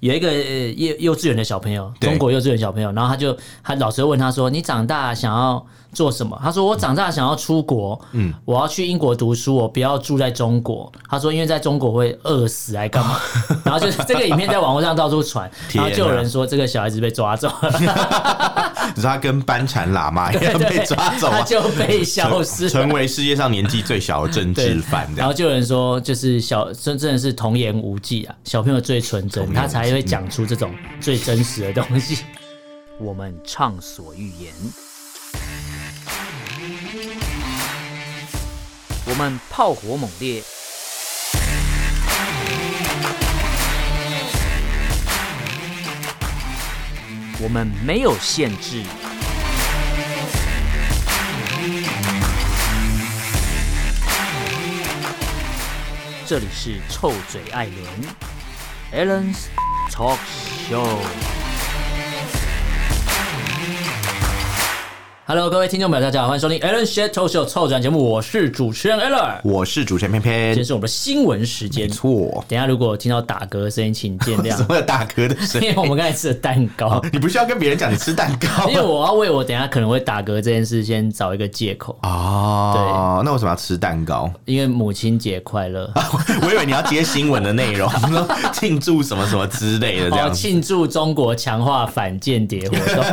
有一个幼幼稚园的小朋友，中国幼稚园小朋友，然后他就他老师问他说：“你长大想要做什么？”他说：“我长大想要出国，嗯，我要去英国读书，我不要住在中国。”他说：“因为在中国会饿死，还干嘛？” 然后就这个影片在网络上到处传，然后就有人说这个小孩子被抓走了，你说他跟班禅喇嘛一样被抓走，他就被消失，成为世界上年纪最小的政治犯。然后就有人说，就是小真真的是童言无忌啊，小朋友最纯真，他才。会讲出这种最真实的东西。我们畅所欲言，我们炮火猛烈，我们没有限制。这里是臭嘴艾伦，Allen's Talk Show。Hello，各位听众朋友，大家好，欢迎收听 Alan s h e t Talk Show 臭转节目，我是主持人 Alan，我是主持人偏偏，今天是我们的新闻时间，没错。等一下如果听到打嗝的声音，请见谅。什么打嗝的声音？因为我们刚才吃了蛋糕，哦、你不需要跟别人讲你吃蛋糕，因为我要为我等一下可能会打嗝这件事先找一个借口哦。对，那为什么要吃蛋糕？因为母亲节快乐。我以为你要接新闻的内容，庆祝什么什么之类的这样，庆祝中国强化反间谍活动。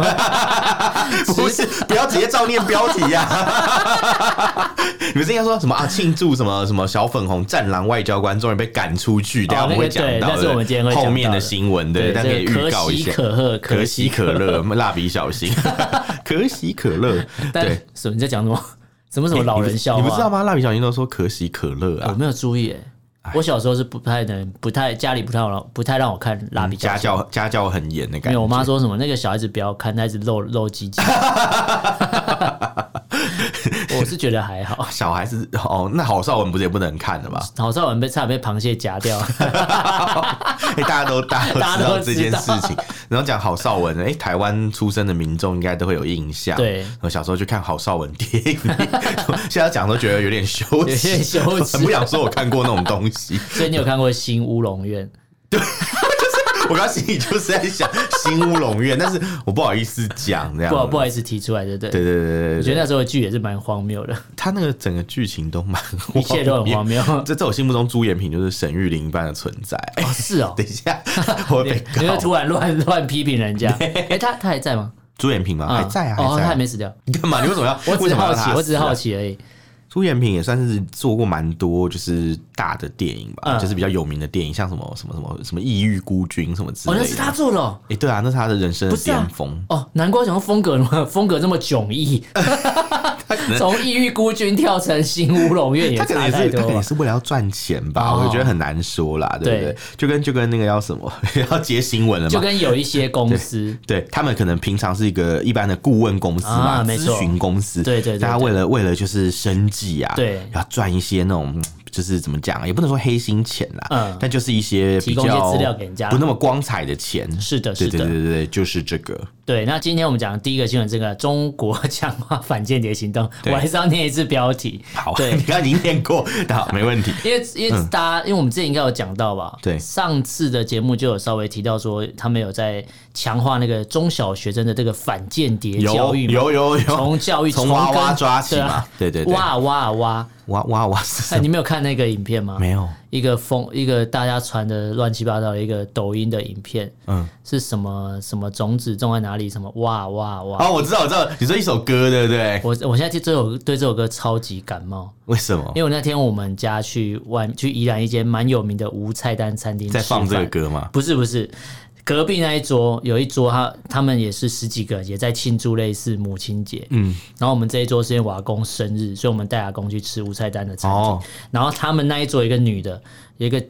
不是，不要直接照念标。题呀！你们之前说什么啊？庆祝什么什么小粉红战狼外交官终于被赶出去？等下我们会讲到，但是我们今天会后面的新闻，对，但可以预告一下。可贺可喜可乐，蜡笔小新，可喜可乐。对，什么你在讲什么？什么什么老人笑话？你不知道吗？蜡笔小新都说可喜可乐啊！我没有注意哎，我小时候是不太能，不太家里不太让，不太让我看蜡笔。家教家教很严的感觉。因为我妈说什么那个小孩子不要看，那一直露露鸡鸡。我是觉得还好，小孩子哦，那郝邵文不是也不能看的吧？郝邵文被差点被螃蟹夹掉，哎，大家都大家都知道 这件事情。然后讲郝邵文，哎，台湾出生的民众应该都会有印象。对，我小时候去看郝邵文电影，现在讲都觉得有点羞耻，羞耻，很不想说我看过那种东西。所以你有看过《新乌龙院》？对。我刚心里就是在想新乌龙院，但是我不好意思讲这样，不好不好意思提出来，对对对对对，我觉得那时候的剧也是蛮荒谬的，他那个整个剧情都蛮，一切都很荒谬。在在我心目中，朱延平就是沈玉琳一般的存在。哦，是哦。等一下，我被 你会突然乱乱批评人家？哎，他他还在吗？朱延平吗？还在啊？哦，他还没死掉。你干嘛？你为什么要？我只是好奇，我只是好奇而已。朱延平也算是做过蛮多，就是大的电影吧，嗯、就是比较有名的电影，像什么什么什么什么《异域孤军》什么之类的。哦，那是他做的。哎、欸，对啊，那是他的人生的巅峰。啊、哦，难怪讲风格风格这么迥异。从《异域孤军》跳成《新乌龙院》，也差太多。也是为了要赚钱吧？哦、我觉得很难说啦，对不对？对就跟就跟那个要什么 要接新闻了嘛？就跟有一些公司，对，对他们可能平常是一个一般的顾问公司嘛，咨询、啊、公司，对对。大家为了为了就是生对，要赚一些那种。就是怎么讲，也不能说黑心钱啦，嗯，但就是一些比较提供一些资料给人家，不那么光彩的钱。是的，是的，对对对对，就是这个。对，那今天我们讲的第一个新闻，这个中国强化反间谍行动，我还是要念一次标题。好，对，你刚刚已经念过，好，没问题。因为因为大家，因为我们之前应该有讲到吧？对，上次的节目就有稍微提到说，他们有在强化那个中小学生的这个反间谍教育，有有有，从教育从娃娃抓起嘛，对对对，哇哇哇。哇哇哇！哎，你没有看那个影片吗？没有，一个风，一个大家传的乱七八糟的一个抖音的影片，嗯，是什么什么种子种在哪里？什么哇哇哇！哦，我知道，我知道，你说一首歌对不对？我我现在对这首对这首歌超级感冒，为什么？因为我那天我们家去外去宜兰一间蛮有名的无菜单餐厅，在放这个歌吗？不是不是。隔壁那一桌有一桌他，他他们也是十几个人，也在庆祝类似母亲节。嗯，然后我们这一桌是因为我阿公生日，所以我们带阿公去吃无菜单的餐厅。哦、然后他们那一桌有一个女的，有一个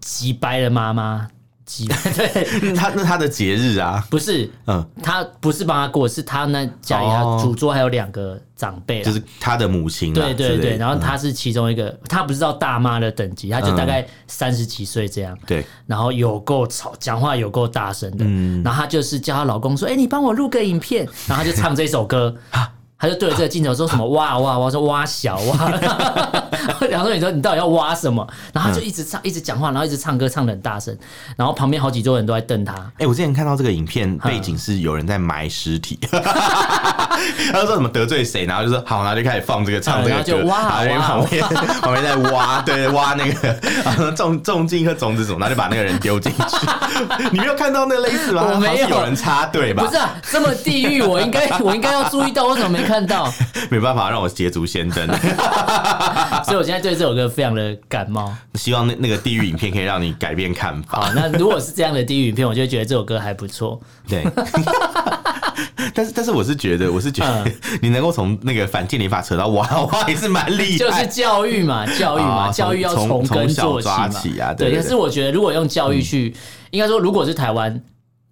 极掰的妈妈。对，他那他的节日啊，不是，嗯，他不是帮他过，是他那家里他主桌还有两个长辈，就是他的母亲，对对对，然后他是其中一个，他不知道大妈的等级，他就大概三十几岁这样，对，然后有够吵，讲话有够大声的，然后他就是叫他老公说，哎，你帮我录个影片，然后他就唱这首歌。他就对着这个镜头说什么哇哇哇，说挖小哇，然后说你说你到底要挖什么？然后他就一直唱，一直讲话，然后一直唱歌，唱的很大声，然后旁边好几桌人都在瞪他。哎、欸，我之前看到这个影片背景是有人在埋尸体，他就说什么得罪谁，然后就说好，然后就开始放这个唱这个歌，旁边 旁边在挖，对，挖那个然后种种进一颗种子什么，然后就把那个人丢进去。你没有看到那个类似吗？我没有，有人插队吧？不是啊，这么地狱，我应该我应该要注意到，我怎么没？看到，没办法让我捷足先登，所以我现在对这首歌非常的感冒。希望那那个地狱影片可以让你改变看法。好，那如果是这样的地狱影片，我就觉得这首歌还不错。对，但是但是我是觉得，我是觉得 你能够从那个反间谍法扯到娃娃也是蛮厉害，就是教育嘛，教育嘛，教育要从根做起嘛。对，可是我觉得如果用教育去，应该说如果是台湾。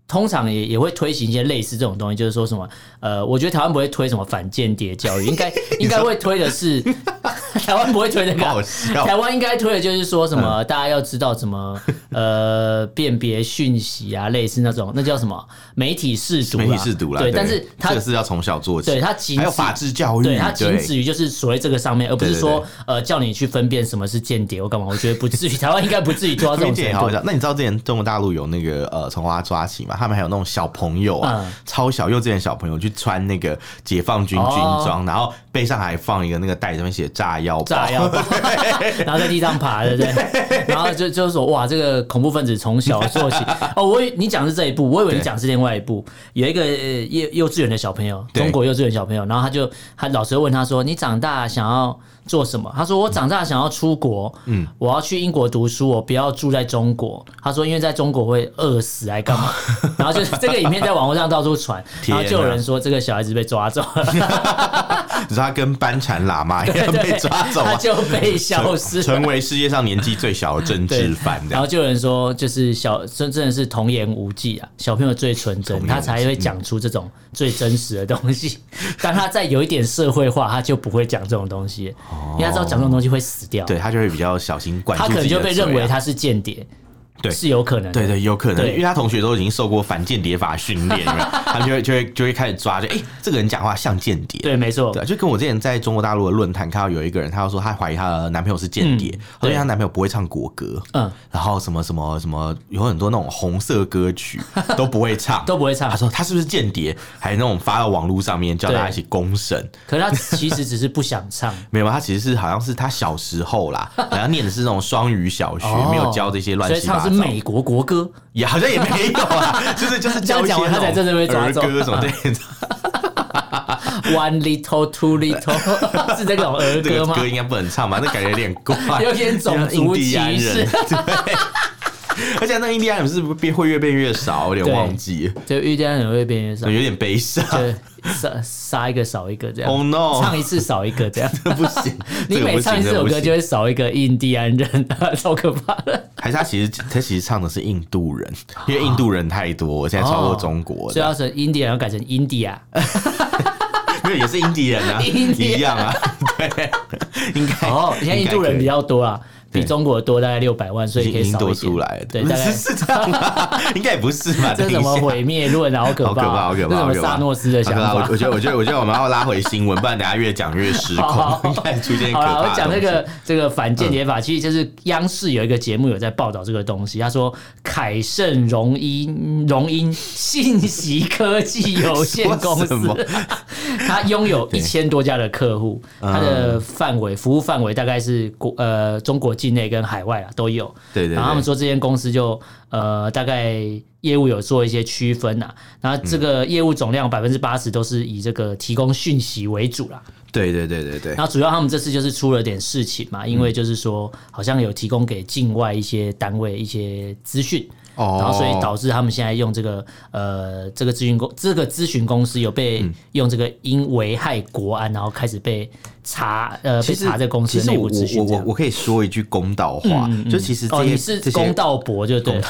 通常也也会推行一些类似这种东西，就是说什么，呃，我觉得台湾不会推什么反间谍教育，应该 应该会推的是，台湾不会推那个，台湾应该推的就是说什么，大家要知道怎么呃辨别讯息啊，类似那种，那叫什么媒体试读，媒体试读啦，对，但是它这个是要从小做起，对，它仅还有法治教育，对，它仅止于就是所谓这个上面，而不是说呃叫你去分辨什么是间谍，我干嘛？我觉得不至于，台湾应该不至于做到这种程度。那你知道之前中国大陆有那个呃从娃娃抓起吗？他们还有那种小朋友啊，嗯、超小幼稚园小朋友去穿那个解放军军装，哦、然后背上还放一个那个袋，上面写炸药包，炸药包，然后在地上爬，对不对？然后就就是说，哇，这个恐怖分子从小做起。哦，我你讲的是这一部，我以为你讲的是另外一部。有一个幼幼稚园的小朋友，中国幼稚园小朋友，然后他就他老师问他说：“你长大想要？”做什么？他说我长大想要出国，嗯，我要去英国读书，我不要住在中国。他说因为在中国会饿死，还干嘛？然后就是这个影片在网络上到处传，然后就有人说这个小孩子被抓走了，你说他跟班禅喇嘛一样被抓走，他就被消失，成为世界上年纪最小的政治犯。然后就有人说，就是小真真的是童言无忌啊，小朋友最纯真，他才会讲出这种最真实的东西。当他再有一点社会化，他就不会讲这种东西。因为他知道讲这种东西会死掉，对他就会比较小心管。他可能就被认为他是间谍。对，是有可能，对对，有可能，因为他同学都已经受过反间谍法训练了，他们就会就会就会开始抓，就哎，这个人讲话像间谍，对，没错，对，就跟我之前在中国大陆的论坛看到有一个人，他说他怀疑他的男朋友是间谍，因为他男朋友不会唱国歌，嗯，然后什么什么什么，有很多那种红色歌曲 都不会唱，都不会唱，他说他是不是间谍，还那种发到网络上面叫大家一起公审，可是他其实只是不想唱，没有，他其实是好像是他小时候啦，好像念的是那种双语小学，没有教这些乱七八糟，美国国歌。也好像也没有啊，就是就是教讲完他才真正被抓走什么对，One little two little 是这种儿歌吗？歌应该不能唱吧？那感觉有点怪，有点种族歧视。对，而且那印第安人是不是变会越变越少？有点忘记，就印第安人会变越少，有点悲伤。杀杀一个少一个这样，Oh no！唱一次少一个这样，不行。你每唱一首歌就会少一个印第安人，超可怕的。还是他其实他其实唱的是印度人，因为印度人太多，现在超过中国，所以要是印第安要改成 India，因为也是印第人啊，一样啊，对，应该哦，现在印度人比较多啊。比中国多大概六百万，所以可以少多出来。对，大概 是这样，应该也不是吧。这什么毁灭论啊？好可怕，好可怕，好可怕！这什么萨诺斯的想法？我觉得，我觉得，我觉得我们要拉回新闻，不然等下越讲越失控。好，出现可怕。我讲这个这个反间谍法，其实就是央视有一个节目有在报道这个东西。他说，凯盛荣英荣英信息科技有限公司，他拥有一千多家的客户，他的范围服务范围大概是国呃中国。境内跟海外啊都有，对对，对。然后他们说这间公司就呃大概业务有做一些区分呐，然后这个业务总量百分之八十都是以这个提供讯息为主啦。对对对对对。然后主要他们这次就是出了点事情嘛，因为就是说好像有提供给境外一些单位一些资讯。然后，所以导致他们现在用这个呃，这个咨询公这个咨询公司有被用这个因危害国安，然后开始被查呃，被查这公司的内部资讯。我我我可以说一句公道话，就其实哦，你是公道博就对，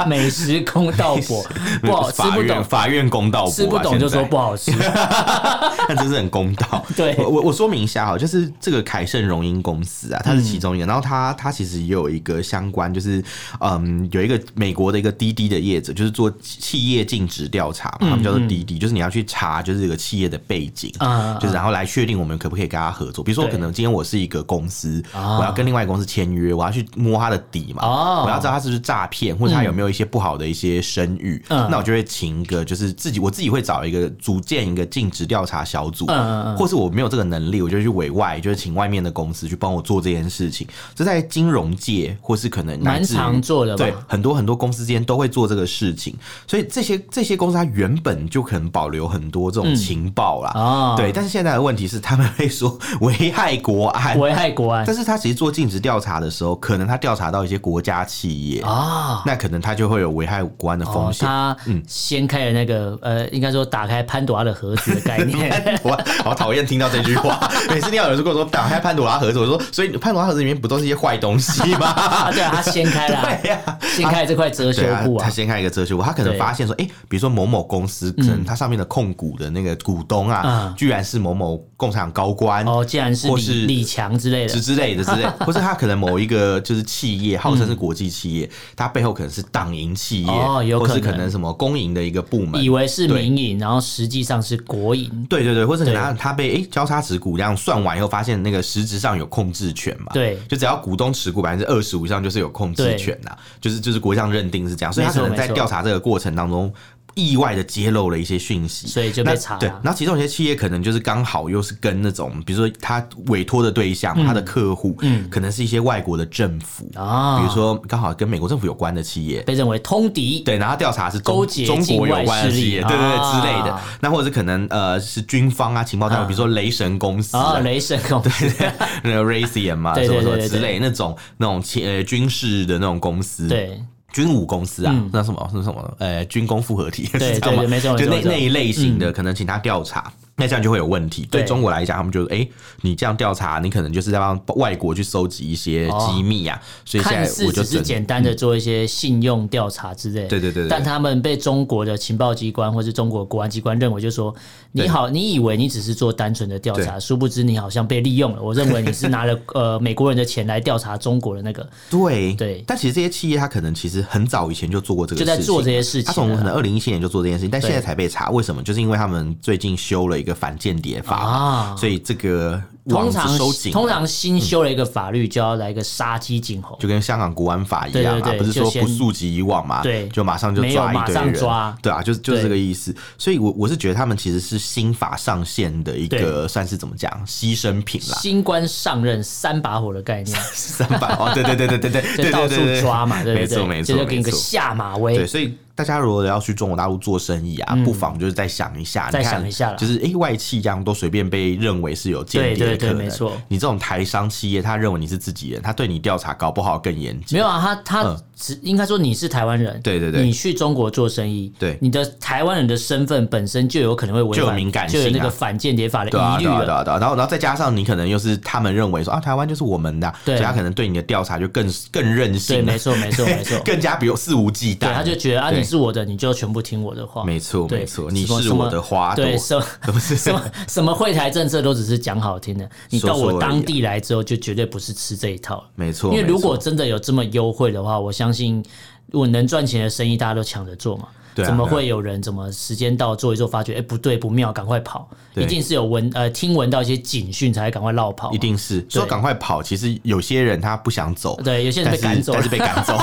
美食公道伯，不好吃不懂，法院公道伯，吃不懂就说不好吃，那真是很公道。对，我我说明一下哈，就是这个凯盛荣英公司啊，它是其中一个，然后它它其实也有一个相关，就是嗯，有一个美国的一个滴滴的业者，就是做企业尽职调查嘛，他们叫做滴滴，就是你要去查就是这个企业的背景，就是然后来确定我们可不可以跟他合作。比如说，可能今天我是一个公司，我要跟另外一个公司签约，我要去摸他的底嘛，我要知道他是不是诈骗，或者他有没有一些不好的一些声誉，那我就会请一个，就是自己我自己会找一个组建一个尽职调查小组，嗯或是我没有这个能力，我就去委外，就是请外面的公司去帮我做这件事情。这在金融界或是可能蛮常做的，对，很多很多公司之间都会做这个事情，所以这些这些公司它原本就可能保留很多这种情报啦，对，但是现在的问题是他们会说危害国安，危害国安，但是他其实做尽职调查的时候，可能他调查到一些国家企业啊，那可能他就会有危害国安的风险。他嗯，掀开了那个呃，应该说打开潘朵拉的盒子的概念。我好讨厌听到这句话，每次听到有人跟我说打开潘朵拉盒子，我说所以潘朵拉盒子里面不都是一些坏东西吗？对啊，他掀开了，对呀，掀开这块遮羞布啊，他掀开一个遮羞布，他可能发现说，哎，比如说某某公司，可能它上面的控股的那个股东啊，居然是某某共产党高官哦，既然是或是李强之类的，之类的之类的，或是他可能某一个就是企业，号称是国际企业，他背后可能是党营企业哦，有可能，或是可能什么公营的一个部门，以为是民营，然后实际上是国营，对对对，或者可能他被哎交叉持股这样算完以后，发现那个实质上有控制权嘛，对，就只要股东持股百分之二十五以上，就是有控制权呐，就是就是国际上认定是这样，所以他可能在调查这个过程当中。意外的揭露了一些讯息，所以就被查了。对，然后其中有些企业可能就是刚好又是跟那种，比如说他委托的对象，他的客户，嗯，可能是一些外国的政府。啊，比如说刚好跟美国政府有关的企业，被认为通敌。对，然后调查是中中国有关的企业，对对对之类的。那或者是可能呃是军方啊情报单位，比如说雷神公司啊，雷神公司，那个 Raytheon 嘛，什么什么之类那种那种呃军事的那种公司，对。军武公司啊，那什么是什么？呃，军工复合体，对 对对，没错，就那那一类型的，可能请他调查。那这样就会有问题。对中国来讲，他们就是：“哎，你这样调查，你可能就是在帮外国去收集一些机密啊。”所以现在我就只是简单的做一些信用调查之类。对对对。但他们被中国的情报机关或是中国国安机关认为，就是说你好，你以为你只是做单纯的调查，殊不知你好像被利用了。我认为你是拿了 呃美国人的钱来调查中国的那个。对对。但其实这些企业，他可能其实很早以前就做过这个，就在做这些事情。他从可能二零一七年就做这件事情，但现在才被查，为什么？就是因为他们最近修了一个反间谍法。啊，所以这个通常通常新修了一个法律，就要来一个杀鸡儆猴，就跟香港国安法一样啊，不是说不溯及以往嘛，对，就马上就抓一堆人，对啊，就是就是这个意思。所以，我我是觉得他们其实是新法上线的一个，算是怎么讲，牺牲品啦。新官上任三把火的概念，三把火，对对对对对对，就到处抓嘛，对对对，没错没错，就给你个下马威。对，所以。大家如果要去中国大陆做生意啊，不妨就是再想一下，再想一下，就是哎，外企这样都随便被认为是有间谍的可能。没错，你这种台商企业，他认为你是自己人，他对你调查搞不好更严谨。没有啊，他他只应该说你是台湾人，对对对，你去中国做生意，对你的台湾人的身份本身就有可能会违反，就有敏感性，就有那个反间谍法的疑虑。对对对，然后然后再加上你可能又是他们认为说啊，台湾就是我们的，所以他可能对你的调查就更更任性。对，没错没错没错，更加比如肆无忌惮。对，他就觉得啊，你是我的，你就全。部听我的话，没错，没错，你是我的花朵，对，什么 什么什么会台政策都只是讲好听的，你到我当地来之后，就绝对不是吃这一套，没错。因为如果真的有这么优惠的话，我相信如果能赚钱的生意，大家都抢着做嘛。怎么会有人怎么时间到做一做，发觉哎不对不妙，赶快跑！一定是有闻呃听闻到一些警讯，才赶快落跑。一定是说赶快跑，其实有些人他不想走，对，有些人被赶走，但是被赶走。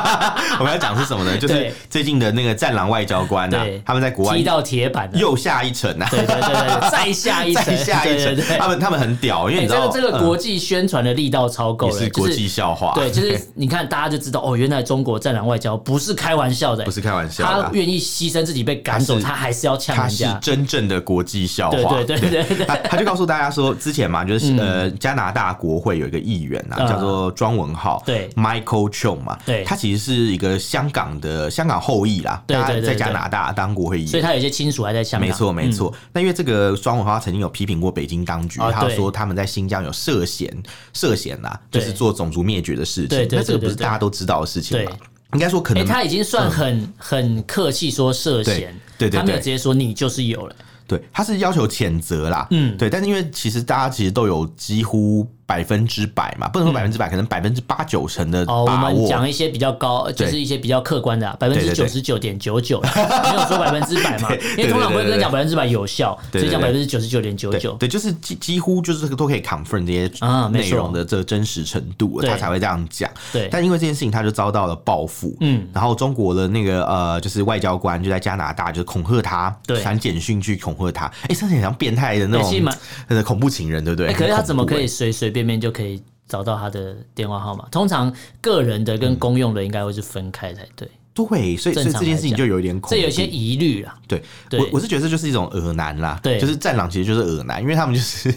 我们要讲是什么呢？就是最近的那个战狼外交官啊，他们在国外踢到铁板，又下一层啊！对对对，再下一层，下一层。他们他们很屌，因为你知道这个国际宣传的力道超够了，是国际笑话。对，就是 你看大家就知道哦，原来中国战狼外交不是开玩笑的，不是开玩笑，他愿意牺牲自己。被赶走，他还是要呛人家。他是真正的国际笑话。对对对对，他就告诉大家说，之前嘛，就是呃，加拿大国会有一个议员啊，叫做庄文浩，对，Michael Chong 嘛，对，他其实是一个香港的香港后裔啦，对对，在加拿大当国会议员，所以他有些亲属还在香港。没错没错。那因为这个庄文浩曾经有批评过北京当局，他说他们在新疆有涉嫌涉嫌呐，就是做种族灭绝的事情。那这个不是大家都知道的事情吗？应该说可能他已经算很很客气说涉嫌，对对，他没有直接说你就是有了。对，他是要求谴责啦，嗯，对，但是因为其实大家其实都有几乎。百分之百嘛，不能说百分之百，可能百分之八九成的把握。哦，我们讲一些比较高，就是一些比较客观的，百分之九十九点九九，没有说百分之百嘛，因为通常不会跟你讲百分之百有效，所以讲百分之九十九点九九。对，就是几几乎就是都可以 confirm 这些啊内容的这个真实程度，他才会这样讲。对，但因为这件事情，他就遭到了报复。嗯，然后中国的那个呃，就是外交官就在加拿大，就是恐吓他，传简讯去恐吓他。哎，甚至很像变态的那种恐怖情人，对不对？可是他怎么可以随随便便就可以？找到他的电话号码，通常个人的跟公用的应该会是分开才对。对，所以所以这件事情就有一点恐，这有些疑虑啦。对，我我是觉得这就是一种恶男啦。对，就是战狼其实就是恶男，因为他们就是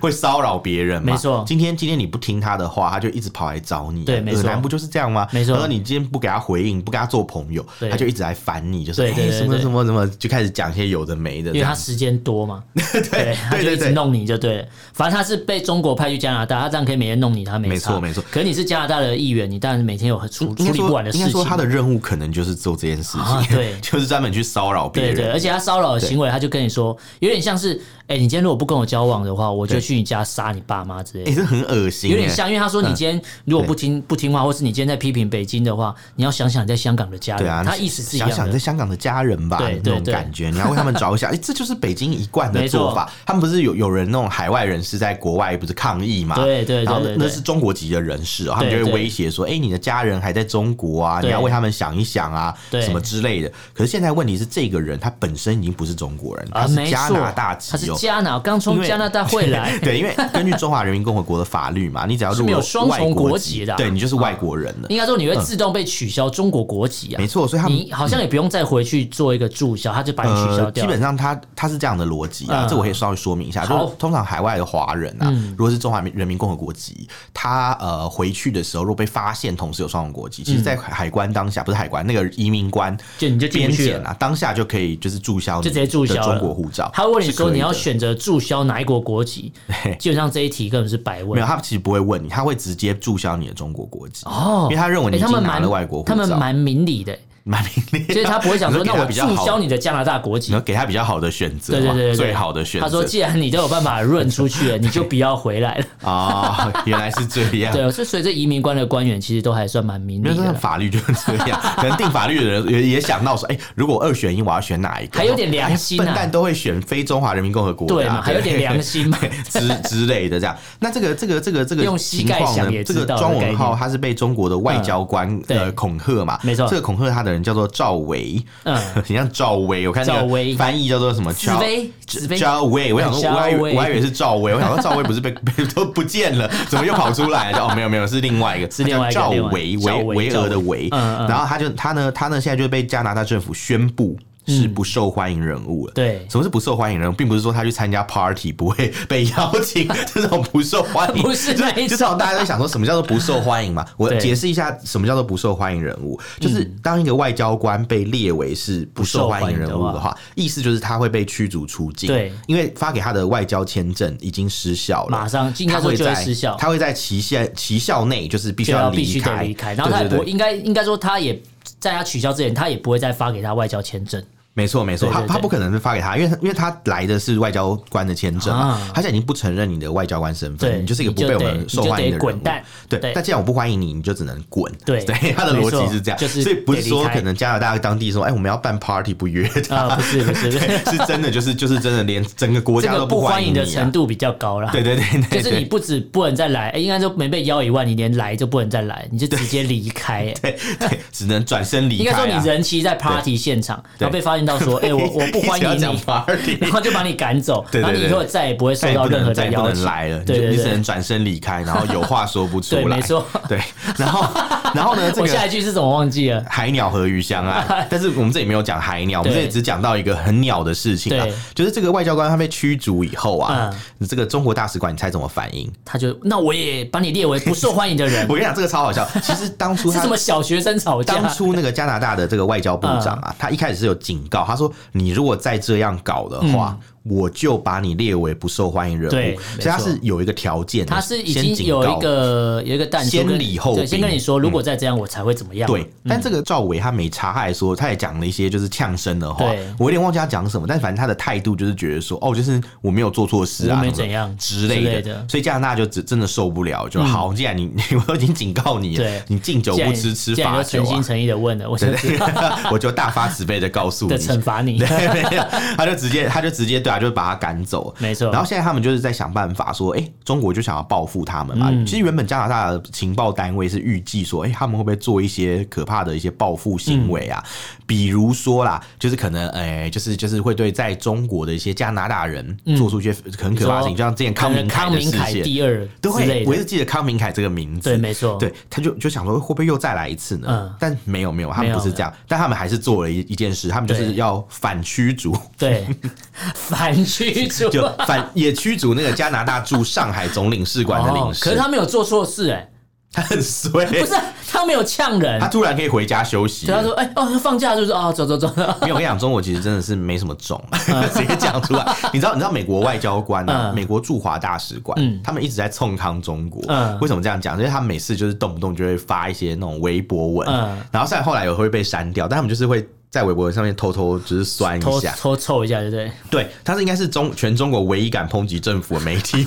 会骚扰别人嘛。没错，今天今天你不听他的话，他就一直跑来找你。对，恶男不就是这样吗？没错。然后你今天不给他回应，不跟他做朋友，他就一直来烦你，就是哎什么什么什么，就开始讲一些有的没的。因为他时间多嘛。对，他就一直弄你就对了。反正他是被中国派去加拿大，他这样可以每天弄你，他没错没错。可是你是加拿大的议员，你当然每天有处处理不完的事情。应该说他的任务可能就是做这件事情，啊、对，就是专门去骚扰别人。对对，而且他骚扰的行为，他就跟你说，有点像是。哎，你今天如果不跟我交往的话，我就去你家杀你爸妈之类的。哎，这很恶心，有点像，因为他说你今天如果不听不听话，或是你今天在批评北京的话，你要想想你在香港的家人。对啊，他意思是想想在香港的家人吧，那种感觉，你要为他们着想。哎，这就是北京一贯的做法。他们不是有有人那种海外人士在国外不是抗议嘛？对对对，然后那是中国籍的人士，他们就会威胁说：“哎，你的家人还在中国啊，你要为他们想一想啊，什么之类的。”可是现在问题是，这个人他本身已经不是中国人，他是加拿大籍，他是加拿刚从。加拿大回来，对，因为根据中华人民共和国的法律嘛，你只要是没有双重国籍的，对你就是外国人了。应该说你会自动被取消中国国籍啊，没错。所以他你好像也不用再回去做一个注销，他就把你取消掉。基本上他他是这样的逻辑啊，这我可以稍微说明一下。就通常海外的华人啊，如果是中华人民共和国籍，他呃回去的时候，如果被发现同时有双重国籍，其实，在海关当下不是海关那个移民官就你就边检啊，当下就可以就是注销，就直接注销中国护照。他问你说你要选择注销哪一国国籍？基本上这一题根本是白问。没有，他其实不会问你，他会直接注销你的中国国籍。哦，因为他认为你已经拿了外国护照，他们蛮明理的。蛮明理，所以他不会想说，那我注销你的加拿大国籍，给他比较好的选择，对对对，最好的选择。他说，既然你都有办法润出去了，你就不要回来了。哦，原来是这样。对，所以随着移民官的官员其实都还算蛮明理的。法律就是这样，可能定法律的人也也想到说，哎，如果二选一，我要选哪一个？还有点良心，笨蛋都会选非中华人民共和国，对嘛？还有点良心嘛，之之类的这样。那这个这个这个这个用膝盖想也知道，这个庄文浩他是被中国的外交官呃恐吓嘛？没错，这个恐吓他的人叫做赵薇，嗯，很像赵薇。我看翻译叫做什么？赵薇，赵薇。我想说，我还以为我还以为是赵薇。我想说，赵薇不是被 被都不见了，怎么又跑出来了？哦，没有没有，是另外一个，是另外赵薇，维维俄的维。然后他就他呢，他呢现在就被加拿大政府宣布。是不受欢迎人物了。对，什么是不受欢迎人物？并不是说他去参加 party 不会被邀请，这种不受欢迎。不是，就是大家在想说什么叫做不受欢迎嘛？我解释一下什么叫做不受欢迎人物，就是当一个外交官被列为是不受欢迎人物的话，意思就是他会被驱逐出境。对，因为发给他的外交签证已经失效了，马上他会在失效，他会在期限期效内就是必须要离开，然后他也不应该应该说他也在他取消之前，他也不会再发给他外交签证。没错，没错，他他不可能是发给他，因为因为他来的是外交官的签证嘛，他现在已经不承认你的外交官身份，你就是一个不被我们受欢迎的人物。对，但既然我不欢迎你，你就只能滚。对，他的逻辑是这样，所以不是说可能加拿大当地说，哎，我们要办 party 不约他，不是不是，是。真的，就是就是真的，连整个国家都不欢迎的程度比较高了。对对对，就是你不止不能再来，哎，应该说没被邀以外，你连来就不能再来，你就直接离开，对对，只能转身离开。应该说你人其实在 party 现场，然后被发现。到说，哎，我我不欢迎你，然后就把你赶走，然后你以后再也不会受到任何的邀请。来了，对，你只能转身离开，然后有话说不出来，没错，对，然后 然后呢，我下一句是怎么忘记了？海鸟和鱼相爱，但是我们这里没有讲海鸟，我们这里只讲到一个很鸟的事情啊，就是这个外交官他被驱逐以后啊，这个中国大使馆你猜怎么反应？他就那我也把你列为不受欢迎的人。我跟你讲，这个超好笑。其实当初是什么小学生吵架？当初那个加拿大的这个外交部长啊，他一开始是有警告。他说：“你如果再这样搞的话，我就把你列为不受欢迎人物。对，所以他是有一个条件，他是已经有一个有一个弹先礼后兵，先跟你说，如果再这样，我才会怎么样。对，但这个赵伟他没差，他还说，他也讲了一些就是呛声的话，我有点忘记他讲什么，但反正他的态度就是觉得说，哦，就是我没有做错事啊，没怎样之类的。所以加拿大就只真的受不了，就好，既然你我都已经警告你了，你敬酒不吃吃罚酒，诚心诚意的问了，我就 我就大发慈悲的告诉你，惩罚你，他就直接他就直接对啊，就把他赶走，没错。然后现在他们就是在想办法说，哎，中国就想要报复他们嘛。其实原本加拿大的情报单位是预计说，哎，他们会不会做一些可怕的一些报复行为啊？比如说啦，就是可能，哎，就是就是会对在中国的一些加拿大人做出一些很可怕的事情，就像之前康明凯的事件，第二，对，我一直记得康明凯这个名字，对，没错，对，他就就想说会不会又再来一次呢？但没有没有，他们不是这样，但他们还是做了一一件事，他们就是要反驱逐，对，反驱逐，就反也驱逐那个加拿大驻上海总领事馆的领事，可是他没有做错事，哎。他很衰，不是他没有呛人，他突然可以回家休息。他说：“哎、欸、哦，放假就是哦，走走走。”没有，我跟你讲，中国其实真的是没什么种，直接讲出来。你知道，你知道美国外交官啊，嗯、美国驻华大使馆，嗯、他们一直在冲康中国。嗯、为什么这样讲？因为他们每次就是动不动就会发一些那种微博文，嗯、然后虽然后来有会被删掉，但他们就是会。在微博上面偷偷只是酸一下，偷凑一下，对不对？对，他是应该是中全中国唯一敢抨击政府的媒体，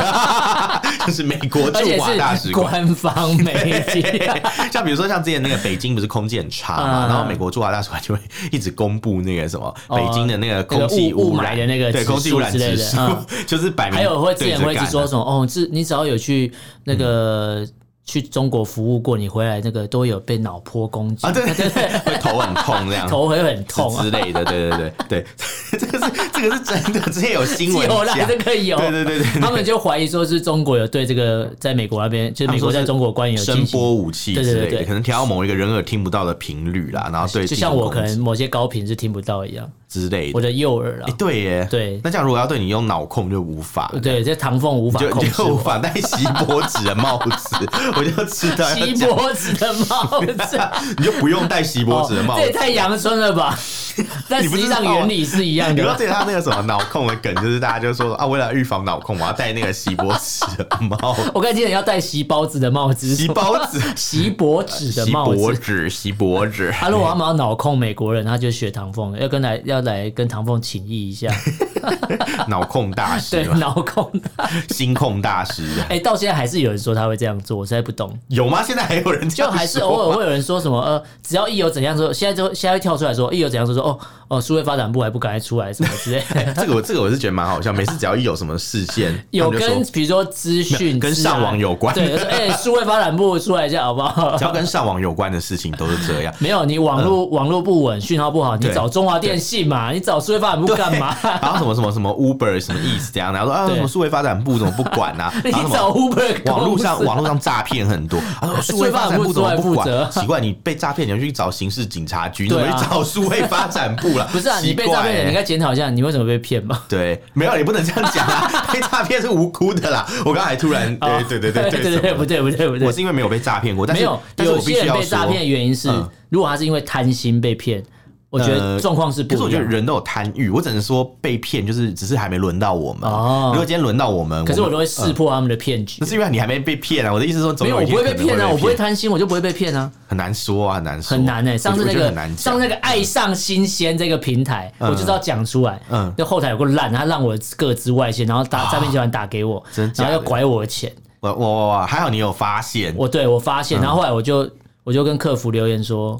就是美国驻华大使馆官方媒体。像比如说，像之前那个北京不是空气很差嘛，然后美国驻华大使馆就会一直公布那个什么北京的那个空气雾霾的那个对空气污染指数，就是摆明还有会之前会一直说什么哦，这你只要有去那个。去中国服务过，你回来那个都有被脑波攻击。啊，对对对，会头很痛这样，头会很痛之类的，对对对对，这个是这个是真的，之前有新闻有啦，这个有，对对对对，他们就怀疑说是中国有对这个在美国那边，就是美国在中国官员有声波武器，对对对，可能调到某一个人耳听不到的频率啦，然后对，就像我可能某些高频是听不到一样。之类的，我的右耳啊，对耶，对，那这样如果要对你用脑控就无法，对，这唐凤无法控制，就无法戴锡箔纸的帽子，我就知道锡箔纸的帽子，你就不用戴锡箔纸的帽子，这也太阳春了吧？但实际上原理是一样的。你说对他那个什么脑控的梗，就是大家就说啊，为了预防脑控，我要戴那个锡箔纸的帽。我刚才记得要戴锡包子的帽子，锡包子、锡箔纸的帽子，锡箔纸、锡箔纸。他如果他要脑控美国人，他就学唐凤，要跟来要来跟唐凤。请益一下，脑控大师，对，脑控大师，心控大师。哎，到现在还是有人说他会这样做，我实在不懂。有吗？现在还有人就还是偶尔会有人说什么呃，只要一有怎样说，现在就现在会跳出来说一有怎样说说哦哦，数位发展部还不赶快出来什么之类。这个我这个我是觉得蛮好笑，每次只要一有什么事件，有跟比如说资讯跟上网有关，对，哎，数位发展部出来一下好不好？只要跟上网有关的事情都是这样。没有你网络网络不稳，讯号不好，你找中华电信嘛，你找数位发展部干嘛？然后什么什么什么 Uber 什么意思这样？然后说啊，什么数位发展部怎么不管呢？你找 Uber，网络上网络上诈骗很多。他说数位发展部怎么不管？奇怪，你被诈骗，你要去找刑事警察局，你去找数位发展部了？不是啊，你被诈骗，你应该检讨一下，你为什么被骗吧？对，没有，你不能这样讲啊！被诈骗是无辜的啦。我刚才突然，对对对对对对，不对不对不对，我是因为没有被诈骗过，但是没有。有些人被诈骗的原因是，如果他是因为贪心被骗。我觉得状况是不，可是我觉得人都有贪欲，我只能说被骗就是只是还没轮到我们。哦，如果今天轮到我们，可是我都会识破他们的骗局。那是因为你还没被骗啊！我的意思是说，没有，我不会被骗啊！我不会贪心，我就不会被骗啊！很难说啊，很难说，很难诶。上次那个上次那个爱上新鲜这个平台，我就知道讲出来。嗯，那后台有个烂，他让我各自外线，然后打诈骗集团打给我，然后要拐我的钱。我我我还好，你有发现？我对我发现，然后后来我就我就跟客服留言说。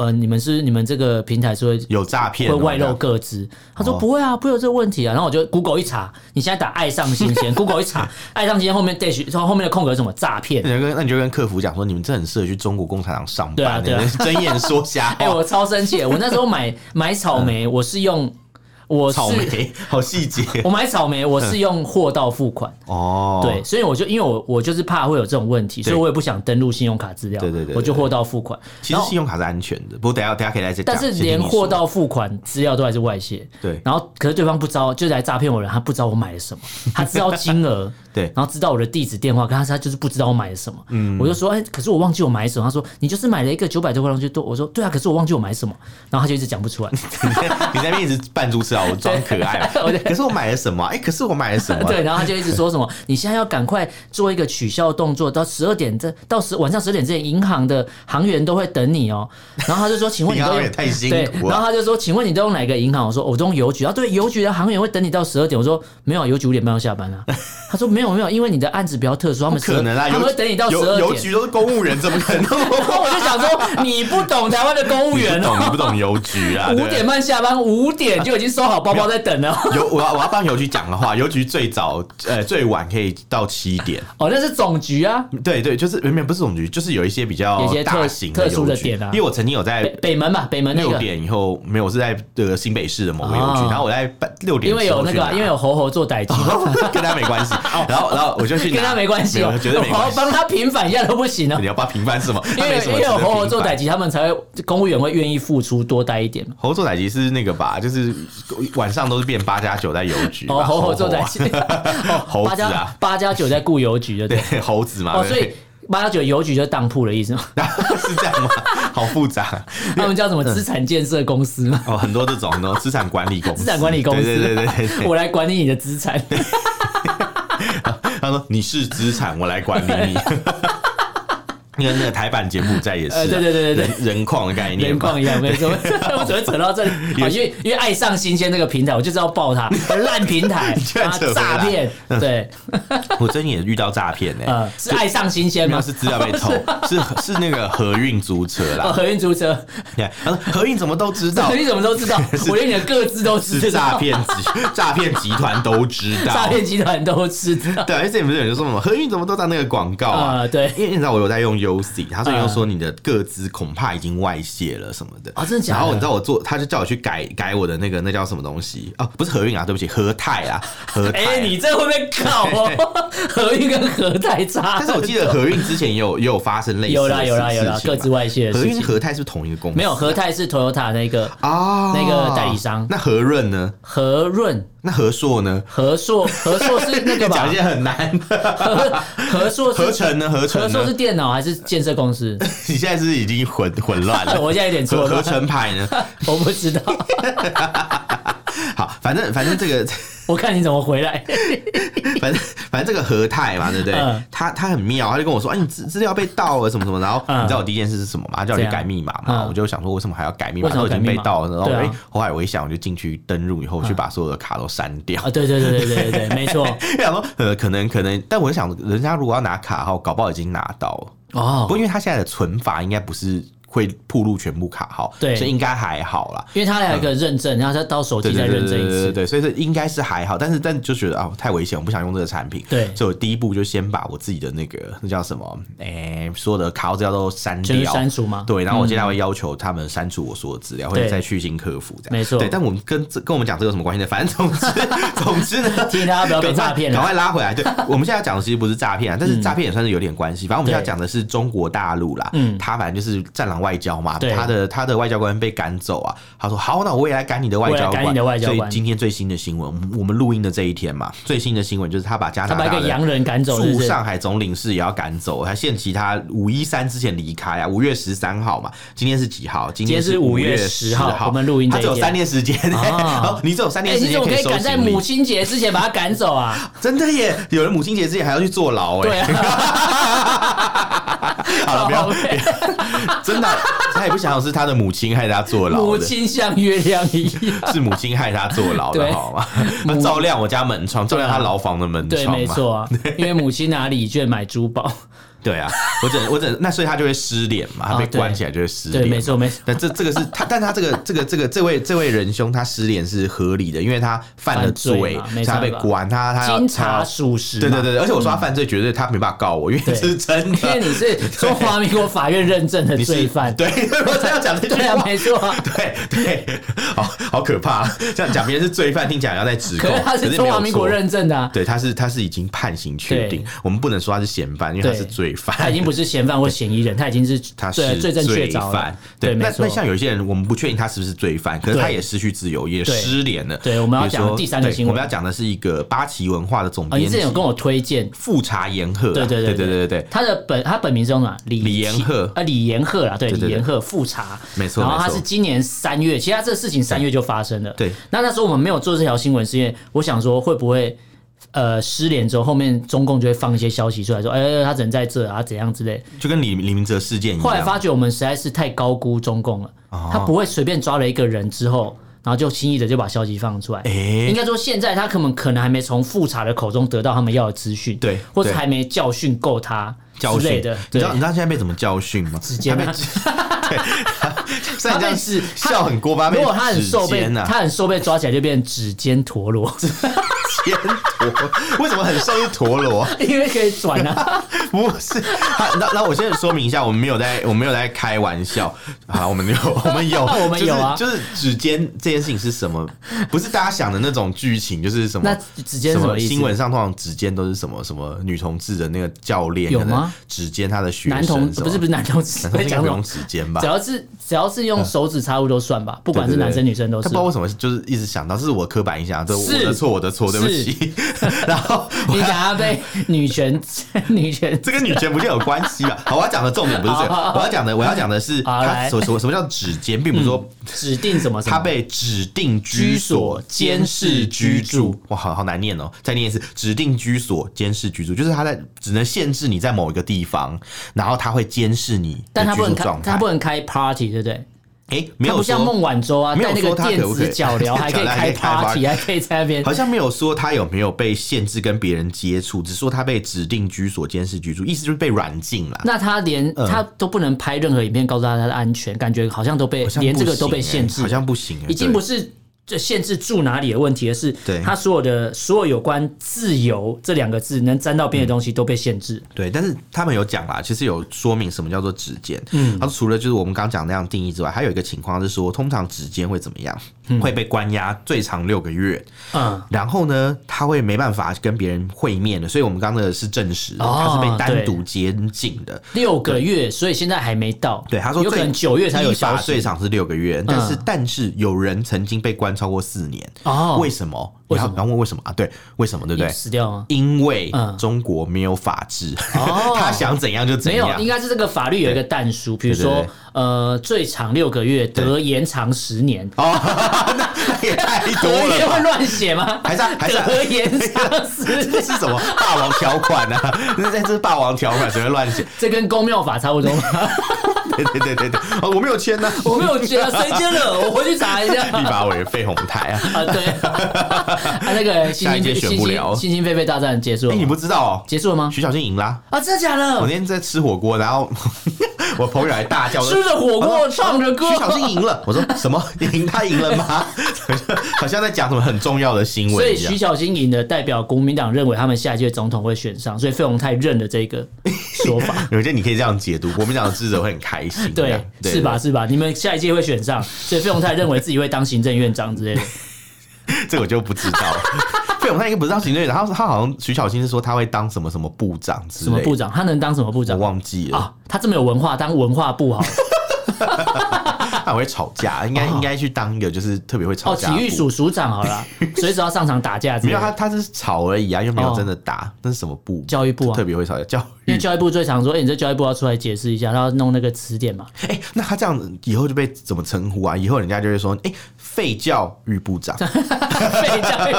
呃，你们是你们这个平台是会有诈骗，会外露个资？他说不会啊，不会有这个问题啊。然后我就 Google 一查，你现在打“爱上新鲜 ”，Google 一查“爱上新鲜”后面 dash，后面的空格是什么诈骗？那跟那你就跟客服讲说，你们这很适合去中国共产党上班，对啊，对啊，睁眼说瞎话。哎，我超生气！我那时候买买草莓，我是用。我草莓 好细节，我买草莓，我是用货到付款。哦，对，所以我就因为我我就是怕会有这种问题，所以我也不想登录信用卡资料，对对对，我就货到付款。其实信用卡是安全的，不过等下等下可以来这，但是连货到付款资料都还是外泄，对。然后可是对方不知道，就来诈骗我的人，他不知道我买了什么，他知道金额，对，然后知道我的地址电话，可是他就是不知道我买了什么，嗯，我就说，哎，可是我忘记我买什么，他说你就是买了一个九百多块东西，多我说对啊，可是我忘记我买什么，然后他就一直讲不出来，你在那边一直扮猪吃啊，我装可爱。可是我买了什么？哎，可是我买了什么？对，然后他就一直说什么，你现在要赶快做一个取消动作，到十二点这到十晚上十点之前，银行的行员都会等你哦。然后他就说，请问你都用太辛苦对，然后他就说，请问你都用哪个银行？我说我都用邮局。啊，对，邮局的行员会等你到十二点。我说没有，邮局五点半要下班啊。他说没有没有，因为你的案子比较特殊，他们可能啊，他们会等你到十二点。邮局都是公务员，怎么可能？然 后我就想说，你不懂台湾的公务员懂，你不懂邮局啊？五点半下班，五点就已经收好包包在等了。邮我要我要帮邮局讲的话，邮局最早呃最晚可以到七点。哦，那是总局啊。对对，就是明明不是总局，就是有一些比较大型特殊的点啊。因为我曾经有在北门嘛，北门六点以后没有，我是在这个新北市的某个邮局，然后我在六点因为有那个，因为有猴猴做代金，跟他没关系。然后 然后我就去跟他没关系，我觉得我要帮他平反一下都不行哦。你要帮平反什么？因为因为有猴猴做代机，他们才会公务员会愿意付出多待一点。猴猴做代机是那个吧？就是晚上都是变八加九在邮局。哦，猴猴做代机，猴子啊，八加九在雇邮局的对猴子嘛。哦，所以八加九邮局就是当铺的意思吗？是这样吗？好复杂。他们叫什么资产建设公司吗？哦，很多这种很多资产管理公司。资产管理公司，对对对对，我来管理你的资产。他说：“你是资产，我来管理你。”跟那个台版柬埔寨也是，对对对对对，人矿的概念，人矿一样。没错，我怎么扯到这里？因为因为爱上新鲜这个平台，我就知道爆它烂平台，诈骗。对，我最近也遇到诈骗呢。是爱上新鲜吗？是资料被偷，是是那个合运租车啦。合运租车，合运怎么都知道？合运怎么都知道？我连你的各自都知道。诈骗集诈骗集团都知道，诈骗集团都知道。对，而且不是有人说什么合运怎么都在那个广告啊？对，因为你知道我有在用优。他最近又说你的个资恐怕已经外泄了什么的啊，真的假的？然后你知道我做，他就叫我去改改我的那个那叫什么东西哦，不是和运啊，对不起，和泰啊，和泰。哎，你这会不会搞哦？和运跟和泰差。但是我记得和运之前也有也有发生类似有啦有啦有啦，个资外泄。和运和泰是同一个公司？没有，和泰是 Toyota 那个啊那个代理商。那和润呢？和润。那和硕呢？和硕，和硕是那个吧？讲一些很难。和和硕，合 成呢？合成？和硕是电脑还是建设公司？你现在是已经混混乱了。我现在有点错。合成牌呢？我不知道。好，反正反正这个。我看你怎么回来。反正反正这个和泰嘛，对不对？他他很妙，他就跟我说：“哎，你资资料被盗了，什么什么。”然后你知道我第一件事是什么吗？他叫我去改密码嘛。我就想说，为什么还要改密码？都已经被盗了。然后哎，后来我一想，我就进去登录以后，去把所有的卡都删掉。啊，对对对对对对，没错。然后呃，可能可能，但我想，人家如果要拿卡号，搞不好已经拿到了。哦，不过因为他现在的存法应该不是。会铺路全部卡号，对，所以应该还好啦。因为他还有一个认证，然后再到手机再认证一次，对对对，所以这应该是还好。但是但就觉得啊，太危险，我不想用这个产品。对，所以我第一步就先把我自己的那个那叫什么，哎，所有的卡号资料都删掉，删除吗？对，然后我接下来会要求他们删除我所有的资料，或者再去新客服这样。没错，对。但我们跟这跟我们讲这个有什么关系呢？反正总之总之呢，提醒大家不要被诈骗，赶快拉回来。对，我们现在讲的其实不是诈骗啊，但是诈骗也算是有点关系。反正我们现在讲的是中国大陆啦，嗯，他反正就是战狼外交嘛，对。他的他的外交官被赶走啊，他说好，那我也来赶你的外交官。外交官。所以今天最新的新闻，我们录音的这一天嘛，最新的新闻就是他把加拿大的洋人赶走，驻上海总领事也要赶走，他限期他五一三之前离开啊，五月十三号嘛，今天是几号？今天是五月十号，我们录音，他只有三天时间，你只有三天时间，你怎么可以赶在母亲节之前把他赶走啊？真的耶，有人母亲节之前还要去坐牢哎。好了，不要，真的，他也不想是他的母亲害他坐牢。母亲像月亮一样，是母亲害他坐牢的，好吗？他照亮我家门窗，照亮他牢房的门窗。对，没错啊，因为母亲拿礼券买珠宝。对啊，我整我整那所以他就会失联嘛，他被关起来就会失联。对，没错没错。但这这个是他，但他这个这个这个这位这位仁兄他失联是合理的，因为他犯了罪，他被关，他他要经查属实。对对对，而且我说他犯罪，绝对他没办法告我，因为这是真的。因为你是中华民国法院认证的罪犯。对，我才要讲这句话。对啊，没错。对对，好好可怕，这样讲别人是罪犯，听起来要在指控。他是中华民国认证的。对，他是他是已经判刑确定，我们不能说他是嫌犯，因为他是罪罪犯，他已经不是嫌犯或嫌疑人，他已经是 他是罪证确凿犯。对，那那像有一些人，我们不确定他是不是罪犯，可是他也失去自由，也失联了。对，我们要讲第三个新闻，我们要讲的是一个八旗文化的总编辑，你之前有跟我推荐富察言鹤，对对对对对对，他的本他本名是什么？李李言鹤。啊，李延鹤啦，对，李延鹤富察，没错。然后他是今年三月，其实他这个事情三月就发生了。对，那那时候我们没有做这条新闻，是因为我想说会不会。呃，失联之后，后面中共就会放一些消息出来说，哎、欸，他人在这啊，怎样之类，就跟李李明哲事件一样。后来发觉我们实在是太高估中共了，哦、他不会随便抓了一个人之后，然后就轻易的就把消息放出来。应该说现在他可能可能还没从复查的口中得到他们要的资讯，对，或者还没教训够他之类的。你知道你知道现在被怎么教训吗？直接被。他 这样是笑很过分。如果他很瘦被他很瘦被抓起来，就变成指尖陀螺。尖 陀为什么很瘦是陀螺？因为可以转啊。不是，那那我先说明一下，我们没有在，我们没有在开玩笑啊。我们有，我们有，我们有啊。就是指尖这件事情是什么？不是大家想的那种剧情，就是什么？那指尖什么？新闻上通常指尖都是什么？什么女同志的那个教练有吗？指尖他的学生男同不是不是男同志，不用指尖吧？只要是只要是用手指插入都算吧，不管是男生女生都是。他不知道为什么就是一直想到，这是我刻板印象，这我的错，我的错，对不起。然后你想要被女权 女权，这跟女权不就有关系吧？好，我要讲的重点不是这个，我要讲的我要讲的是他什什么什么叫指监，并不是说指定什么，他被指定居所监视居住。哇，好好难念哦，再念一次，指定居所监视居住，就是他在只能限制你在某一个地方，然后他会监视你，但他不能开，他不能开 party，对不对？哎，没有，不像孟晚舟啊，带那个电子 脚镣还可以开 party，还可以在那边。好像没有说他有没有被限制跟别人接触，只说他被指定居所监视居住，意思就是被软禁了。那他连他都不能拍任何影片告诉他他的安全，感觉好像都被连这个都被限制，好像不行，已经不是。这限制住哪里的问题，而是他所有的所有有关自由这两个字能沾到边的东西都被限制。嗯、对，但是他们有讲啦，其实有说明什么叫做指尖。嗯，他说除了就是我们刚刚讲那样定义之外，还有一个情况是说，通常指尖会怎么样？嗯、会被关押最长六个月。嗯，然后呢，他会没办法跟别人会面的。所以我们刚刚的是证实，他是被单独监禁的六个月，所以现在还没到。对，他说有可能九月才有消息。最长是六个月，但是、嗯、但是有人曾经被关超过四年哦？为什么？为什么？然后问为什么啊？对，为什么？对不对？死掉吗？因为中国没有法治，他想怎样就怎样。没有，应该是这个法律有一个但书，比如说呃，最长六个月得延长十年。哦，那也太多了。会乱写吗？还是还是得延长十年？这是什么霸王条款呢？这这是霸王条款，谁会乱写？这跟公庙法差不多吗？对对对对对，哦，我没有签呢，我没有签啊，谁签了？我回去查一下。立法委费鸿泰啊，啊对，啊那个下一届选不了，新兴狒狒大战结束了。哎，你不知道哦？结束了吗？徐小新赢啦！啊，真的假的？我那天在吃火锅，然后我朋友还大叫，吃着火锅唱着歌，徐小新赢了。我说什么？赢他赢了吗？好像在讲什么很重要的新闻。所以徐小新赢的代表国民党认为他们下一届总统会选上，所以费鸿泰认了这个说法。有些你可以这样解读，国民党的支持者会很开。对，是吧？是吧？你们下一届会选上，所以费永泰认为自己会当行政院长之类的。这我就不知道了。费永泰应该不是当行政院长，他他好像徐小新是说他会当什么什么部长之类的。什么部长？他能当什么部长？我忘记了啊。他这么有文化，当文化部好了。他会吵架，应该应该去当一个就是特别会吵架。哦，体育署署长好了，随时要上场打架。没有他，他是吵而已啊，又没有真的打。那是什么部？教育部啊，特别会吵架。教因为教育部最常说，哎，你这教育部要出来解释一下，然后弄那个词典嘛。哎，那他这样子以后就被怎么称呼啊？以后人家就会说，哎，废教育部长，废教育，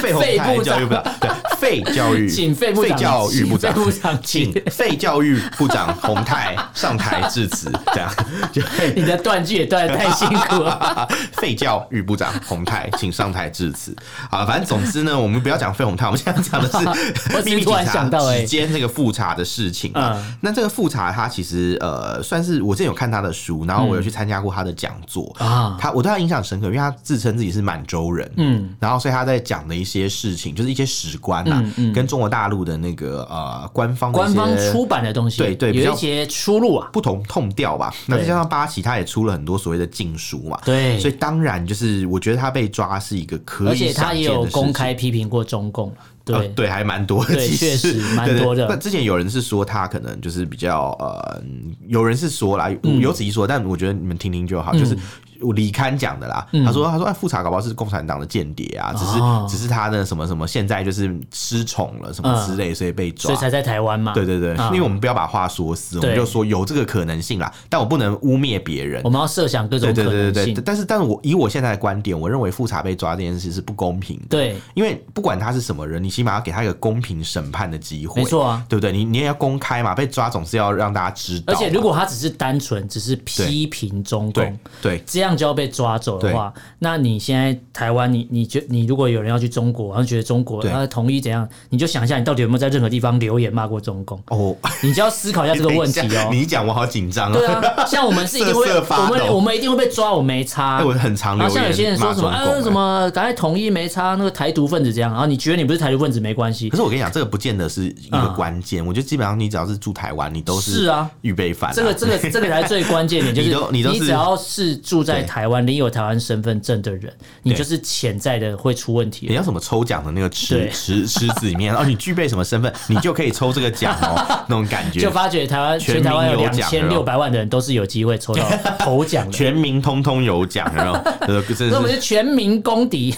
废洪教育部长，对，废教育，请废部长，教育部长，请废教育部长洪泰上台致辞，这样就你的。断句也断的太辛苦了。废教育部长洪泰，请上台致辞。好，反正总之呢，我们不要讲废洪泰，我们现在讲的是秘密警察指监这个复查的事情。嗯，那这个复查他其实呃，算是我之前有看他的书，然后我有去参加过他的讲座啊。他我对他印象深刻，因为他自称自己是满洲人，嗯，然后所以他在讲讲的一些事情，就是一些史观呐、啊，嗯嗯、跟中国大陆的那个呃官方官方出版的东西，对对，有一些出入啊，不同痛调吧。那再加上八旗，他也出了很多所谓的禁书嘛，对，所以当然就是我觉得他被抓是一个可以，而且他也有公开批评过中共。对、呃、对，还蛮多的，对，确实 蛮多的。那之前有人是说他可能就是比较呃，有人是说啦，有此一说，嗯、但我觉得你们听听就好，就是。嗯我李刊讲的啦，他说他说哎，富察搞不好是共产党的间谍啊，只是只是他的什么什么现在就是失宠了什么之类，所以被抓，所以才在台湾嘛。对对对，因为我们不要把话说死，我们就说有这个可能性啦，但我不能污蔑别人，我们要设想各种可能性。对对对对，但是但是我以我现在的观点，我认为富察被抓这件事是不公平的。对，因为不管他是什么人，你起码要给他一个公平审判的机会。没错啊，对不对？你你也要公开嘛，被抓总是要让大家知道。而且如果他只是单纯只是批评中共，对，这样就要被抓。走的话，那你现在台湾，你你觉你如果有人要去中国，然后觉得中国他统一怎样，你就想一下，你到底有没有在任何地方留言骂过中共？哦，你就要思考一下这个问题哦。你讲我好紧张啊！对啊，像我们是一定会，我们我们一定会被抓，我没差。我很常留言。像有些人说什么啊什么，赶快统一没差，那个台独分子这样，然后你觉得你不是台独分子没关系。可是我跟你讲，这个不见得是一个关键。我觉得基本上你只要是住台湾，你都是是啊预备犯。这个这个这个才是最关键点，就是你你只要是住在台湾，你有台湾身份证。的人，你就是潜在的会出问题。你要什么抽奖的那个池池池子里面，哦，你具备什么身份，你就可以抽这个奖哦，那种感觉。就发觉台湾全台湾有两千六百万的人都是有机会抽到 头奖，全民通通有奖，然后 那我们是全民公敌，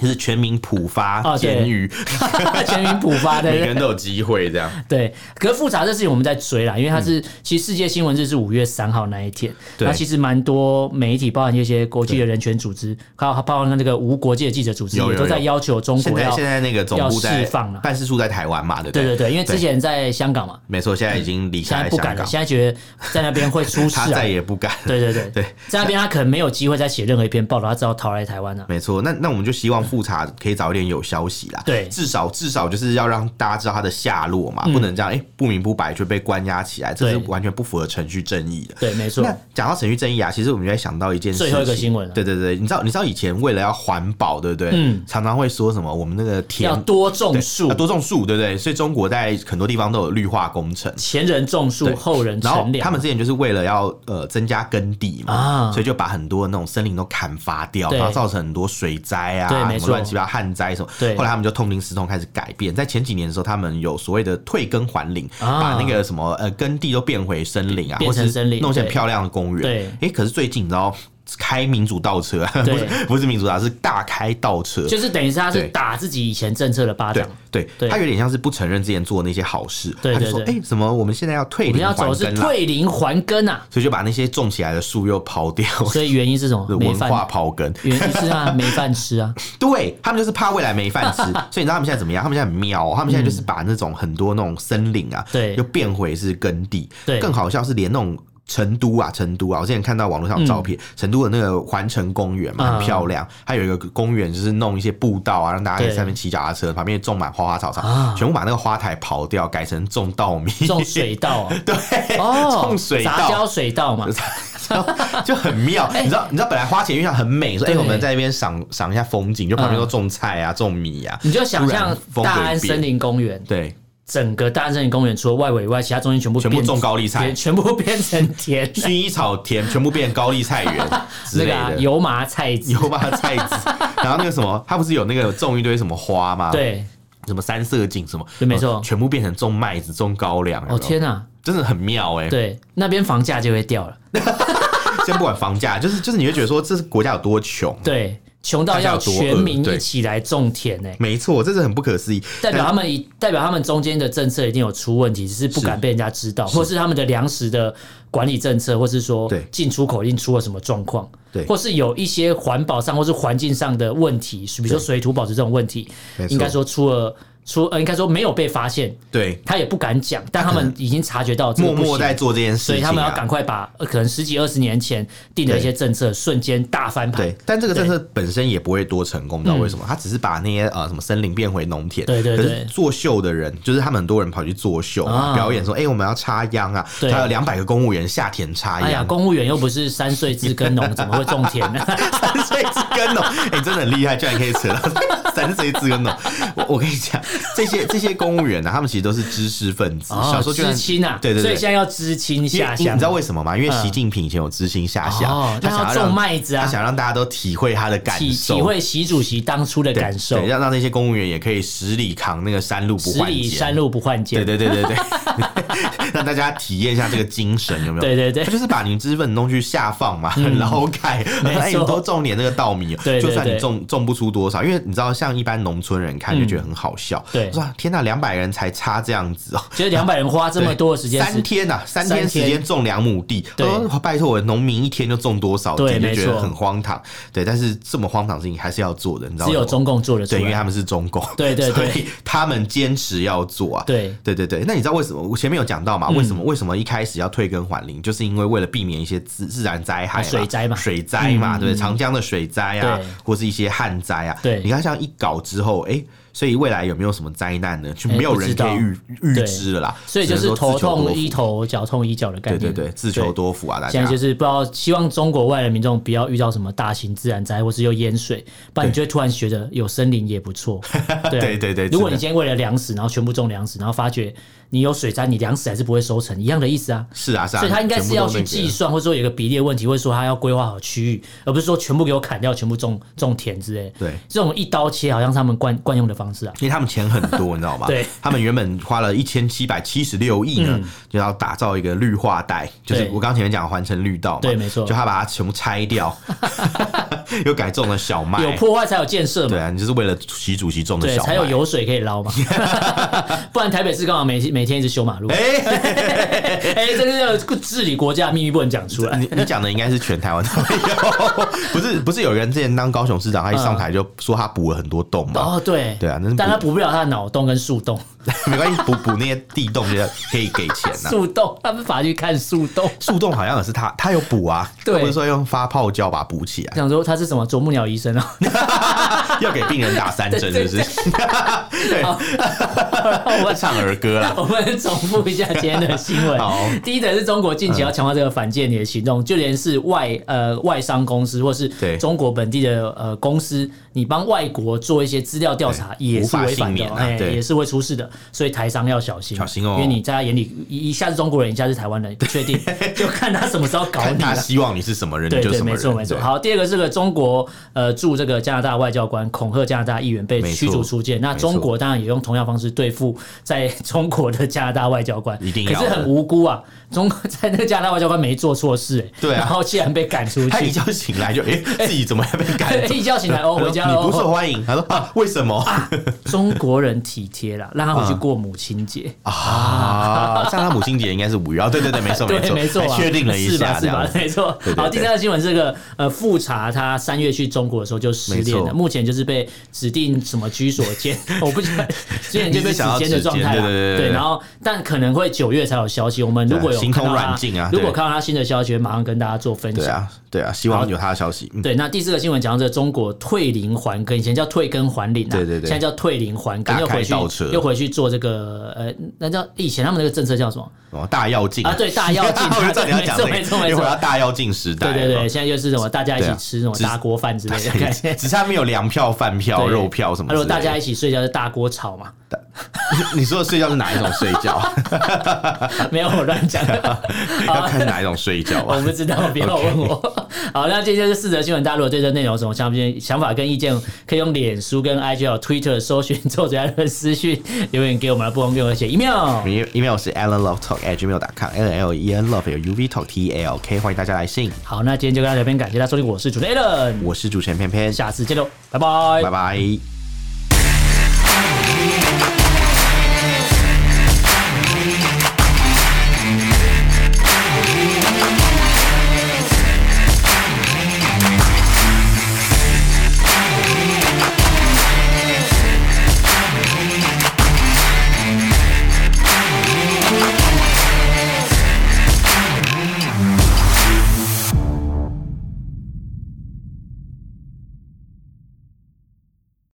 就是全民普发监狱，全民普发 的，每个人都有机会这样。对，可是复杂这事情我们在追啦，因为它是其实世界新闻日是五月三号那一天，那其实蛮多媒体，包含一些国际的人权组织。还有包含那个无国界记者组织也都在要求中国要现在那个总部在释放了，办事处在台湾嘛，对不对？对对对，因为之前在香港嘛，没错，现在已经离开，现在不敢了，现在觉得在那边会出事，他再也不敢。对对对。对，在那边他可能没有机会再写任何一篇报道，他只好逃来台湾了。没错，那那我们就希望富察可以早一点有消息啦，对，至少至少就是要让大家知道他的下落嘛，不能这样哎不明不白就被关押起来，这是完全不符合程序正义的。对，没错。那讲到程序正义啊，其实我们就在想到一件事，最后一个新闻，对对对，你知道你知道以前为了要环保，对不对？嗯，常常会说什么我们那个田要多种树，多种树，对不对？所以中国在很多地方都有绿化工程，前人种树，后人乘凉。他们之前就是为了要呃增加耕地嘛，所以就把很多那种森林都砍伐掉，然后造成很多水灾啊，什么乱七八糟旱灾什么。对，后来他们就痛定思痛，开始改变。在前几年的时候，他们有所谓的退耕还林，把那个什么呃耕地都变回森林啊，或是弄些漂亮的公园。对，哎，可是最近你知道？开民主倒车，不是不是民主倒，是大开倒车，就是等于是他是打自己以前政策的巴掌，对，他有点像是不承认之前做的那些好事，他就说，哎，什么我们现在要退林还耕，是退林还耕啊，所以就把那些种起来的树又抛掉，所以原因是什么？文化刨根，原因是啊，没饭吃啊，对他们就是怕未来没饭吃，所以你知道他们现在怎么样？他们现在很妙，他们现在就是把那种很多那种森林啊，对，又变回是耕地，对，更好笑是连那种。成都啊，成都啊！我之前看到网络上有照片，成都的那个环城公园嘛，很漂亮。它有一个公园，就是弄一些步道啊，让大家在上面骑脚踏车，旁边种满花花草草，全部把那个花台刨掉，改成种稻米、种水稻。对，哦种水稻、杂交水稻嘛，就很妙。你知道，你知道本来花前月下很美，说哎，我们在那边赏赏一下风景，就旁边都种菜啊，种米啊。你就想象大安森林公园，对。整个大安森林公园除了外围以外，其他中间全部全部种高丽菜，全部变成田，薰衣草田全部变高丽菜园 之类的，油麻菜籽，油麻菜籽，然后那个什么，它不是有那个种一堆什么花吗？对，什么三色堇什么，对，没错，全部变成种麦子、种高粱。哦天哪，真的很妙哎！对，那边房价就会掉了。先不管房价，就是就是你会觉得说，这是国家有多穷？对。穷到要全民一起来种田呢？没错，这是很不可思议。代表他们一代表他们中间的政策一定有出问题，只是不敢被人家知道，或是他们的粮食的管理政策，或是说进出口已经出了什么状况，对，或是有一些环保上或是环境上的问题，比如说水土保持这种问题，应该说出了出呃，应该说没有被发现，对，他也不敢讲，但他们已经察觉到默默在做这件事情，所以他们要赶快把可能十几二十年前定的一些政策瞬间大翻盘。对，但这个政策本身也不会多成功，你知道为什么？他只是把那些呃什么森林变回农田。对对对。作秀的人，就是他们很多人跑去作秀表演，说：“哎，我们要插秧啊！”还有两百个公务员下田插秧。哎呀，公务员又不是三岁自耕农，怎么会种田呢？三岁自耕农，哎，真的很厉害，居然可以扯到三岁自耕农。我我跟你讲，这些这些。公务员呢，他们其实都是知识分子，小时候就知青啊，对对对，所以现在要知青下乡，你知道为什么吗？因为习近平以前有知青下乡，他想要种麦子啊，他想让大家都体会他的感受，体会习主席当初的感受，让让那些公务员也可以十里扛那个山路不换肩，十里山路不换肩，对对对对对，让大家体验一下这个精神，有没有？对对对，他就是把你知识分子弄去下放嘛，很劳改，哎，你多种点那个稻米，就算你种种不出多少，因为你知道，像一般农村人看就觉得很好笑，对，哇？天呐，两百人才差这样子哦，其实两百人花这么多的时间，三天呐，三天时间种两亩地，对，拜托我，农民一天就种多少？对，就觉得很荒唐。对，但是这么荒唐的事情还是要做的，你知道吗？只有中共做的，对，因为他们是中共，对对对，所以他们坚持要做啊。对对对对，那你知道为什么？我前面有讲到嘛？为什么为什么一开始要退耕还林？就是因为为了避免一些自自然灾害，水灾嘛，水灾嘛，对，长江的水灾啊，或是一些旱灾啊。对，你看像一搞之后，哎。所以未来有没有什么灾难呢？就没有人可以预预知了啦。所以就是头痛医头，脚痛医脚的概念。对对对，自求多福啊！大家现在就是不知道，希望中国外的民众不要遇到什么大型自然灾害，或是又淹水，不然你就会突然觉得有森林也不错。对对对，如果你今天为了粮食，然后全部种粮食，然后发觉。你有水灾，你粮食还是不会收成，一样的意思啊。是啊，是啊。所以他应该是要去计算，或者说有个比例的问题，或者说他要规划好区域，而不是说全部给我砍掉，全部种种田之类。对，这种一刀切好像是他们惯惯用的方式啊。因为他们钱很多，你知道吗？对，他们原本花了一千七百七十六亿呢，就要打造一个绿化带，就是我刚刚前面讲的环城绿道嘛。对，没错。就他把它全部拆掉，又改种了小麦。有破坏才有建设嘛。对啊，你就是为了习主席种的小麦，才有油水可以捞嘛。不然台北市刚好每每天一直修马路。哎 哎，这个要治理国家秘密不能讲出来。你你讲的应该是全台湾都有，不是不是有人之前当高雄市长，他一上台就说他补了很多洞嘛？哦，对对啊，但他补不了他的脑洞跟树洞。没关系，补补那些地洞就可以给钱呐。树洞，他们法去看树洞，树洞好像也是他，他有补啊。对，不是说用发泡胶把它补起来。想说他是什么啄木鸟医生啊？要给病人打三针，是不是？对，我们唱儿歌了。我们重复一下今天的新闻。好，第一则是中国近期要强化这个反间谍行动，就连是外呃外商公司或是中国本地的呃公司，你帮外国做一些资料调查也是违反的，哎，也是会出事的。所以台商要小心，小心哦，因为你在他眼里一下是中国人，一下是台湾人，不确定，就看他什么时候搞你。他希望你是什么人，对对，没错没错。好，第二个是个中国呃驻这个加拿大外交官恐吓加拿大议员被驱逐出境，那中国当然也用同样方式对付在中国的加拿大外交官，一定要，可是很无辜啊。中国在那个加拿大外交官没做错事，哎，对啊，然后竟然被赶出去。他一觉醒来就哎，自己怎么还被赶？一觉醒来哦，回家了。你不受欢迎，他说啊，为什么？中国人体贴了，让他回去过母亲节 啊。像他母亲节应该是五月，对对对，没错没错没错，确定了一下，是吧？没错。好，第三个新闻是个呃，富察他三月去中国的时候就失联了，目前就是被指定什么居所监，我不知道，之前就被指监的状态，对对对。然后但可能会九月才有消息，我们如果有。行通软禁啊！如果看到他新的消息，马上跟大家做分享。对啊，对啊，希望有他的消息。对，那第四个新闻讲到这个中国退林还耕，以前叫退耕还林啊，对对对，现在叫退林还耕，又回去又回去做这个呃，那叫以前他们那个政策叫什么？哦，大跃进啊，对，大跃进。没错没错没错，又回到大跃进时代。对对对，现在又是什么？大家一起吃什么大锅饭之类的。只差没有粮票、饭票、肉票什么。如果大家一起睡觉是大锅炒嘛？你说的睡觉是哪一种睡觉？没有，我乱讲。要看哪一种睡觉？我不知道，别老问我。好，那今天是四则新闻。大家如果对这内容有什么想法、想法跟意见，可以用脸书跟 IG 还有 Twitter 搜寻“作者艾伦”私讯留言给我们，不妨给我写 email，email 是 allenlovetalk@gmail.com，L L E N love 有 U V talk T A L K，欢迎大家来信。好，那今天就跟大家聊天，感谢大家收听，我是主持人 Allen，我是主持人偏偏，下次见喽，拜拜，拜拜。